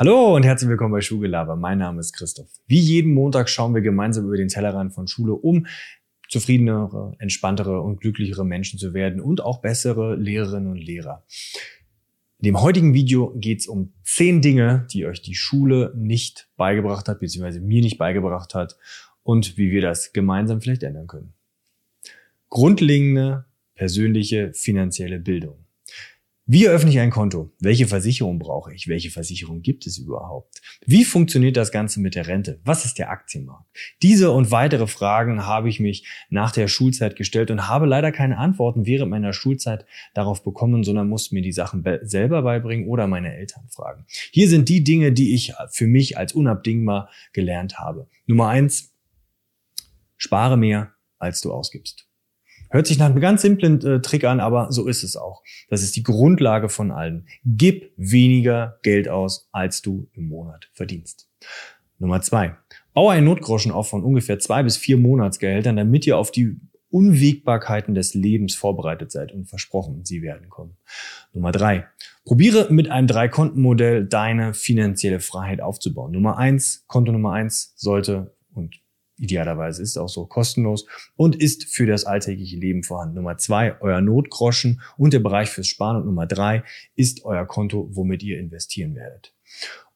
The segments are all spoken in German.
Hallo und herzlich willkommen bei Schulgelaber. Mein Name ist Christoph. Wie jeden Montag schauen wir gemeinsam über den Tellerrand von Schule, um zufriedenere, entspanntere und glücklichere Menschen zu werden und auch bessere Lehrerinnen und Lehrer. In dem heutigen Video geht es um zehn Dinge, die euch die Schule nicht beigebracht hat, beziehungsweise mir nicht beigebracht hat und wie wir das gemeinsam vielleicht ändern können. Grundlegende persönliche finanzielle Bildung. Wie eröffne ich ein Konto? Welche Versicherung brauche ich? Welche Versicherung gibt es überhaupt? Wie funktioniert das Ganze mit der Rente? Was ist der Aktienmarkt? Diese und weitere Fragen habe ich mich nach der Schulzeit gestellt und habe leider keine Antworten während meiner Schulzeit darauf bekommen, sondern musste mir die Sachen selber beibringen oder meine Eltern fragen. Hier sind die Dinge, die ich für mich als unabdingbar gelernt habe. Nummer eins, spare mehr, als du ausgibst. Hört sich nach einem ganz simplen äh, Trick an, aber so ist es auch. Das ist die Grundlage von allem. Gib weniger Geld aus, als du im Monat verdienst. Nummer zwei. Baue einen Notgroschen auf von ungefähr zwei bis vier Monatsgehältern, damit ihr auf die Unwägbarkeiten des Lebens vorbereitet seid und versprochen, sie werden kommen. Nummer drei. Probiere mit einem Drei-Konten-Modell deine finanzielle Freiheit aufzubauen. Nummer eins, Konto Nummer eins sollte und idealerweise ist auch so kostenlos und ist für das alltägliche Leben vorhanden. Nummer zwei, euer Notgroschen und der Bereich fürs Sparen. Und Nummer drei ist euer Konto, womit ihr investieren werdet.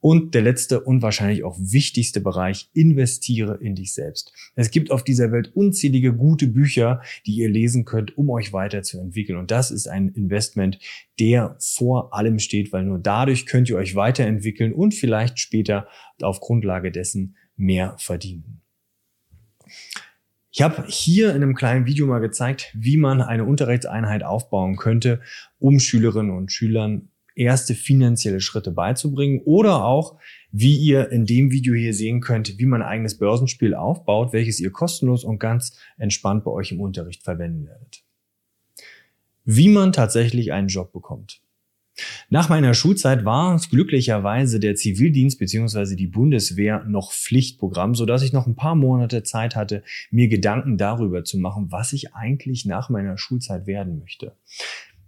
Und der letzte und wahrscheinlich auch wichtigste Bereich, investiere in dich selbst. Es gibt auf dieser Welt unzählige gute Bücher, die ihr lesen könnt, um euch weiterzuentwickeln. Und das ist ein Investment, der vor allem steht, weil nur dadurch könnt ihr euch weiterentwickeln und vielleicht später auf Grundlage dessen mehr verdienen. Ich habe hier in einem kleinen Video mal gezeigt, wie man eine Unterrichtseinheit aufbauen könnte, um Schülerinnen und Schülern erste finanzielle Schritte beizubringen oder auch, wie ihr in dem Video hier sehen könnt, wie man ein eigenes Börsenspiel aufbaut, welches ihr kostenlos und ganz entspannt bei euch im Unterricht verwenden werdet. Wie man tatsächlich einen Job bekommt. Nach meiner Schulzeit war glücklicherweise der Zivildienst bzw. die Bundeswehr noch Pflichtprogramm, so dass ich noch ein paar Monate Zeit hatte, mir Gedanken darüber zu machen, was ich eigentlich nach meiner Schulzeit werden möchte.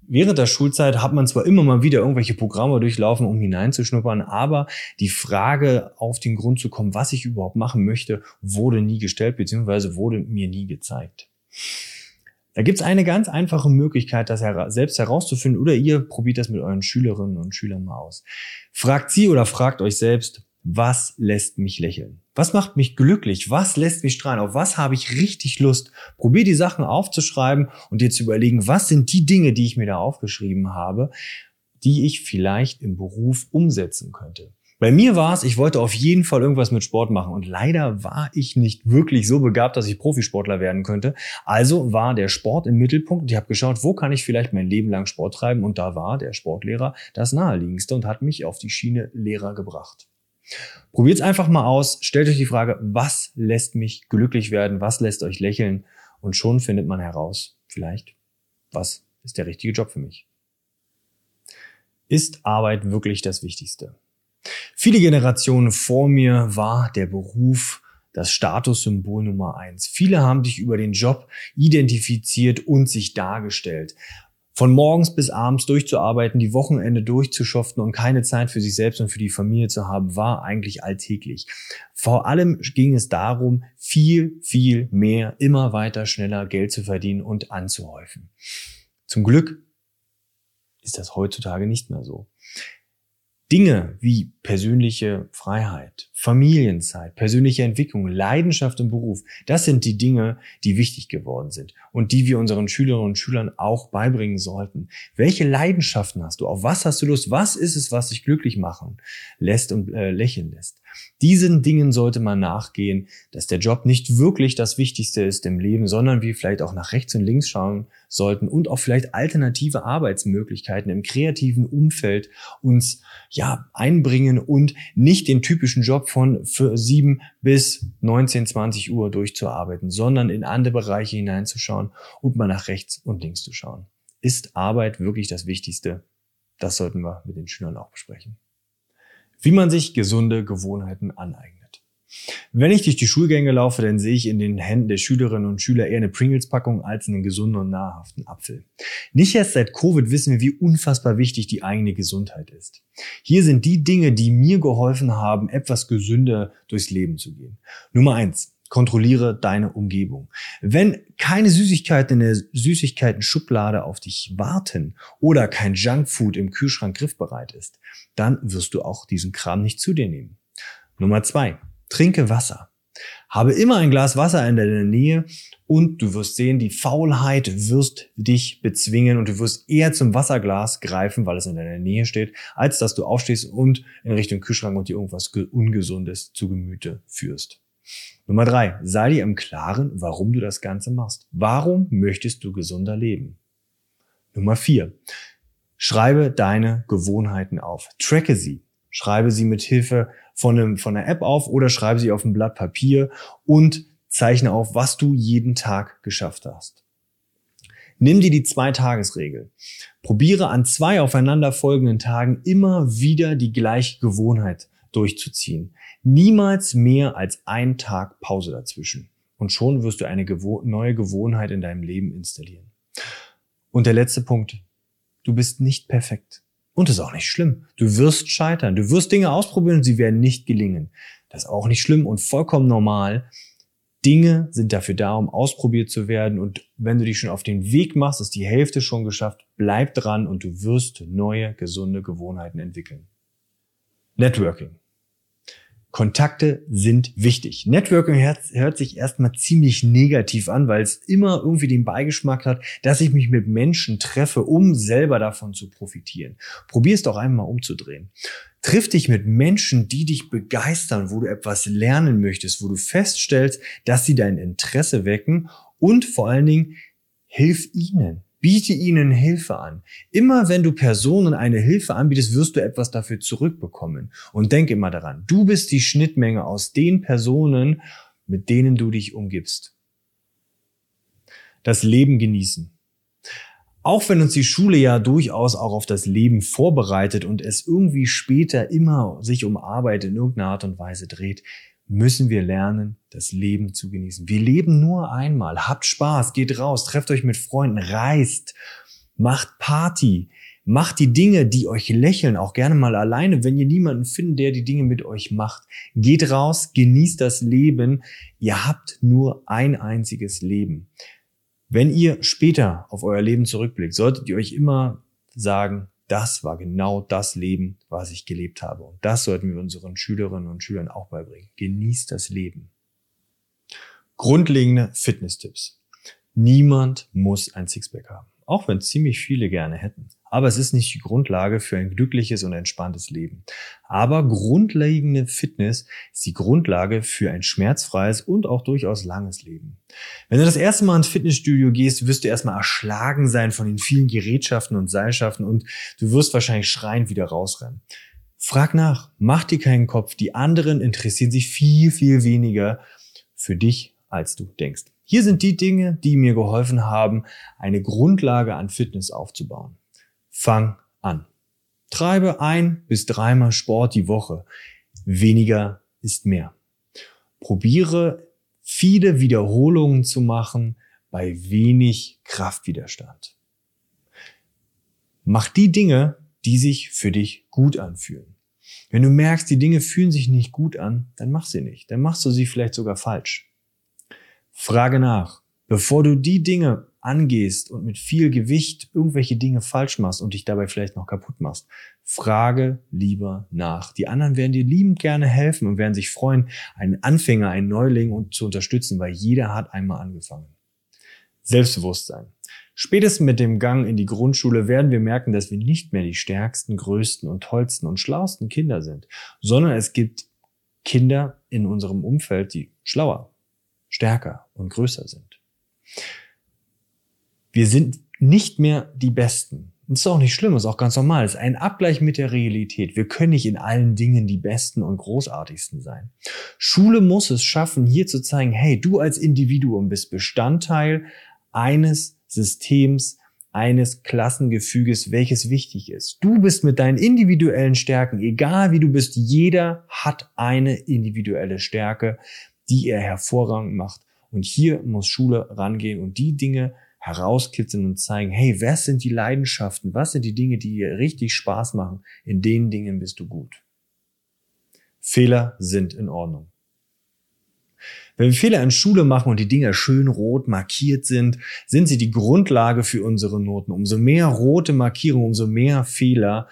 Während der Schulzeit hat man zwar immer mal wieder irgendwelche Programme durchlaufen, um hineinzuschnuppern, aber die Frage auf den Grund zu kommen, was ich überhaupt machen möchte, wurde nie gestellt bzw. wurde mir nie gezeigt. Da gibt's eine ganz einfache Möglichkeit, das selbst herauszufinden oder ihr probiert das mit euren Schülerinnen und Schülern mal aus. Fragt sie oder fragt euch selbst, was lässt mich lächeln? Was macht mich glücklich? Was lässt mich strahlen? Auf was habe ich richtig Lust? Probier die Sachen aufzuschreiben und dir zu überlegen, was sind die Dinge, die ich mir da aufgeschrieben habe, die ich vielleicht im Beruf umsetzen könnte. Bei mir war es, ich wollte auf jeden Fall irgendwas mit Sport machen und leider war ich nicht wirklich so begabt, dass ich Profisportler werden könnte. Also war der Sport im Mittelpunkt und ich habe geschaut, wo kann ich vielleicht mein Leben lang Sport treiben und da war der Sportlehrer das naheliegendste und hat mich auf die Schiene Lehrer gebracht. Probiert's einfach mal aus, stellt euch die Frage, was lässt mich glücklich werden, was lässt euch lächeln und schon findet man heraus, vielleicht, was ist der richtige Job für mich. Ist Arbeit wirklich das Wichtigste? Viele Generationen vor mir war der Beruf das Statussymbol Nummer eins. Viele haben sich über den Job identifiziert und sich dargestellt. Von morgens bis abends durchzuarbeiten, die Wochenende durchzuschoften und keine Zeit für sich selbst und für die Familie zu haben, war eigentlich alltäglich. Vor allem ging es darum, viel, viel mehr, immer weiter, schneller Geld zu verdienen und anzuhäufen. Zum Glück ist das heutzutage nicht mehr so. Dinge wie persönliche Freiheit, Familienzeit, persönliche Entwicklung, Leidenschaft im Beruf, das sind die Dinge, die wichtig geworden sind und die wir unseren Schülerinnen und Schülern auch beibringen sollten. Welche Leidenschaften hast du? Auf was hast du Lust? Was ist es, was dich glücklich machen lässt und äh, lächeln lässt? Diesen Dingen sollte man nachgehen, dass der Job nicht wirklich das Wichtigste ist im Leben, sondern wir vielleicht auch nach rechts und links schauen sollten und auch vielleicht alternative Arbeitsmöglichkeiten im kreativen Umfeld uns ja einbringen und nicht den typischen Job von für sieben bis 19, 20 Uhr durchzuarbeiten, sondern in andere Bereiche hineinzuschauen und mal nach rechts und links zu schauen. Ist Arbeit wirklich das Wichtigste? Das sollten wir mit den Schülern auch besprechen. Wie man sich gesunde Gewohnheiten aneignet. Wenn ich durch die Schulgänge laufe, dann sehe ich in den Händen der Schülerinnen und Schüler eher eine Pringles-Packung als einen gesunden und nahrhaften Apfel. Nicht erst seit Covid wissen wir, wie unfassbar wichtig die eigene Gesundheit ist. Hier sind die Dinge, die mir geholfen haben, etwas gesünder durchs Leben zu gehen. Nummer eins. Kontrolliere deine Umgebung. Wenn keine Süßigkeiten in der Süßigkeiten-Schublade auf dich warten oder kein Junkfood im Kühlschrank griffbereit ist, dann wirst du auch diesen Kram nicht zu dir nehmen. Nummer zwei, trinke Wasser. Habe immer ein Glas Wasser in deiner Nähe und du wirst sehen, die Faulheit wirst dich bezwingen und du wirst eher zum Wasserglas greifen, weil es in deiner Nähe steht, als dass du aufstehst und in Richtung Kühlschrank und dir irgendwas Ungesundes zu Gemüte führst. Nummer drei, sei dir im Klaren, warum du das Ganze machst. Warum möchtest du gesunder leben? Nummer vier, schreibe deine Gewohnheiten auf. Tracke sie. Schreibe sie mit Hilfe von, einem, von einer App auf oder schreibe sie auf ein Blatt Papier und zeichne auf, was du jeden Tag geschafft hast. Nimm dir die Zwei-Tages-Regel. Probiere an zwei aufeinanderfolgenden Tagen immer wieder die gleiche Gewohnheit durchzuziehen. Niemals mehr als ein Tag Pause dazwischen. Und schon wirst du eine gewo neue Gewohnheit in deinem Leben installieren. Und der letzte Punkt. Du bist nicht perfekt. Und das ist auch nicht schlimm. Du wirst scheitern. Du wirst Dinge ausprobieren und sie werden nicht gelingen. Das ist auch nicht schlimm und vollkommen normal. Dinge sind dafür da, um ausprobiert zu werden. Und wenn du dich schon auf den Weg machst, ist die Hälfte schon geschafft. Bleib dran und du wirst neue, gesunde Gewohnheiten entwickeln. Networking. Kontakte sind wichtig. Networking hört, sich erstmal ziemlich negativ an, weil es immer irgendwie den Beigeschmack hat, dass ich mich mit Menschen treffe, um selber davon zu profitieren. Probier es doch einmal umzudrehen. Triff dich mit Menschen, die dich begeistern, wo du etwas lernen möchtest, wo du feststellst, dass sie dein Interesse wecken und vor allen Dingen hilf ihnen. Biete ihnen Hilfe an. Immer wenn du Personen eine Hilfe anbietest, wirst du etwas dafür zurückbekommen. Und denk immer daran, du bist die Schnittmenge aus den Personen, mit denen du dich umgibst. Das Leben genießen. Auch wenn uns die Schule ja durchaus auch auf das Leben vorbereitet und es irgendwie später immer sich um Arbeit in irgendeiner Art und Weise dreht, müssen wir lernen, das Leben zu genießen. Wir leben nur einmal. Habt Spaß, geht raus, trefft euch mit Freunden, reist, macht Party, macht die Dinge, die euch lächeln, auch gerne mal alleine, wenn ihr niemanden findet, der die Dinge mit euch macht. Geht raus, genießt das Leben. Ihr habt nur ein einziges Leben. Wenn ihr später auf euer Leben zurückblickt, solltet ihr euch immer sagen, das war genau das Leben, was ich gelebt habe. Und das sollten wir unseren Schülerinnen und Schülern auch beibringen. Genießt das Leben. Grundlegende Fitness-Tipps. Niemand muss ein Sixpack haben auch wenn ziemlich viele gerne hätten. Aber es ist nicht die Grundlage für ein glückliches und entspanntes Leben. Aber grundlegende Fitness ist die Grundlage für ein schmerzfreies und auch durchaus langes Leben. Wenn du das erste Mal ins Fitnessstudio gehst, wirst du erstmal erschlagen sein von den vielen Gerätschaften und Seilschaften und du wirst wahrscheinlich schreiend wieder rausrennen. Frag nach, mach dir keinen Kopf. Die anderen interessieren sich viel, viel weniger für dich, als du denkst. Hier sind die Dinge, die mir geholfen haben, eine Grundlage an Fitness aufzubauen. Fang an. Treibe ein bis dreimal Sport die Woche. Weniger ist mehr. Probiere viele Wiederholungen zu machen bei wenig Kraftwiderstand. Mach die Dinge, die sich für dich gut anfühlen. Wenn du merkst, die Dinge fühlen sich nicht gut an, dann mach sie nicht. Dann machst du sie vielleicht sogar falsch. Frage nach. Bevor du die Dinge angehst und mit viel Gewicht irgendwelche Dinge falsch machst und dich dabei vielleicht noch kaputt machst, frage lieber nach. Die anderen werden dir liebend gerne helfen und werden sich freuen, einen Anfänger, einen Neuling zu unterstützen, weil jeder hat einmal angefangen. Selbstbewusstsein. Spätestens mit dem Gang in die Grundschule werden wir merken, dass wir nicht mehr die stärksten, größten und tollsten und schlausten Kinder sind, sondern es gibt Kinder in unserem Umfeld, die schlauer, stärker und größer sind. Wir sind nicht mehr die Besten. Das ist auch nicht schlimm, das ist auch ganz normal. Das ist ein Abgleich mit der Realität. Wir können nicht in allen Dingen die Besten und Großartigsten sein. Schule muss es schaffen, hier zu zeigen, hey, du als Individuum bist Bestandteil eines Systems, eines Klassengefüges, welches wichtig ist. Du bist mit deinen individuellen Stärken, egal wie du bist, jeder hat eine individuelle Stärke, die er hervorragend macht. Und hier muss Schule rangehen und die Dinge herauskitzeln und zeigen, hey, was sind die Leidenschaften? Was sind die Dinge, die dir richtig Spaß machen? In den Dingen bist du gut. Fehler sind in Ordnung. Wenn wir Fehler in Schule machen und die Dinger schön rot markiert sind, sind sie die Grundlage für unsere Noten. Umso mehr rote Markierungen, umso mehr Fehler,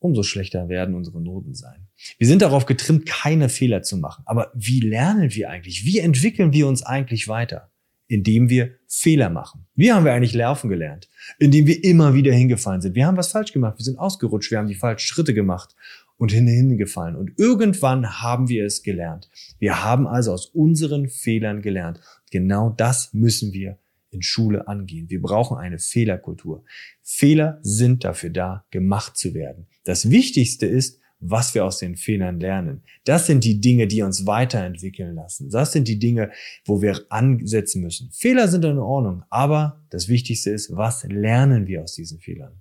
umso schlechter werden unsere Noten sein. Wir sind darauf getrimmt, keine Fehler zu machen. Aber wie lernen wir eigentlich? Wie entwickeln wir uns eigentlich weiter? Indem wir Fehler machen. Wie haben wir eigentlich Laufen gelernt? Indem wir immer wieder hingefallen sind. Wir haben was falsch gemacht. Wir sind ausgerutscht. Wir haben die falschen Schritte gemacht und hingefallen. Und irgendwann haben wir es gelernt. Wir haben also aus unseren Fehlern gelernt. Genau das müssen wir in Schule angehen. Wir brauchen eine Fehlerkultur. Fehler sind dafür da, gemacht zu werden. Das Wichtigste ist, was wir aus den Fehlern lernen. Das sind die Dinge, die uns weiterentwickeln lassen. Das sind die Dinge, wo wir ansetzen müssen. Fehler sind in Ordnung, aber das Wichtigste ist, was lernen wir aus diesen Fehlern?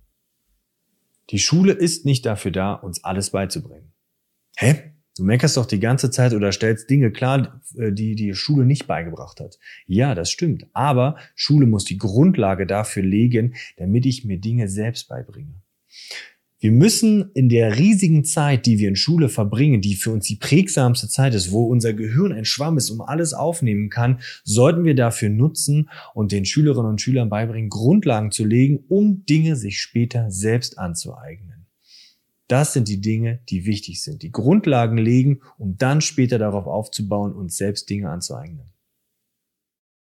Die Schule ist nicht dafür da, uns alles beizubringen. Hä? Du meckerst doch die ganze Zeit oder stellst Dinge klar, äh, die die Schule nicht beigebracht hat. Ja, das stimmt. Aber Schule muss die Grundlage dafür legen, damit ich mir Dinge selbst beibringe. Wir müssen in der riesigen Zeit, die wir in Schule verbringen, die für uns die prägsamste Zeit ist, wo unser Gehirn ein Schwamm ist, um alles aufnehmen kann, sollten wir dafür nutzen und den Schülerinnen und Schülern beibringen, Grundlagen zu legen, um Dinge sich später selbst anzueignen. Das sind die Dinge, die wichtig sind. Die Grundlagen legen, um dann später darauf aufzubauen und selbst Dinge anzueignen.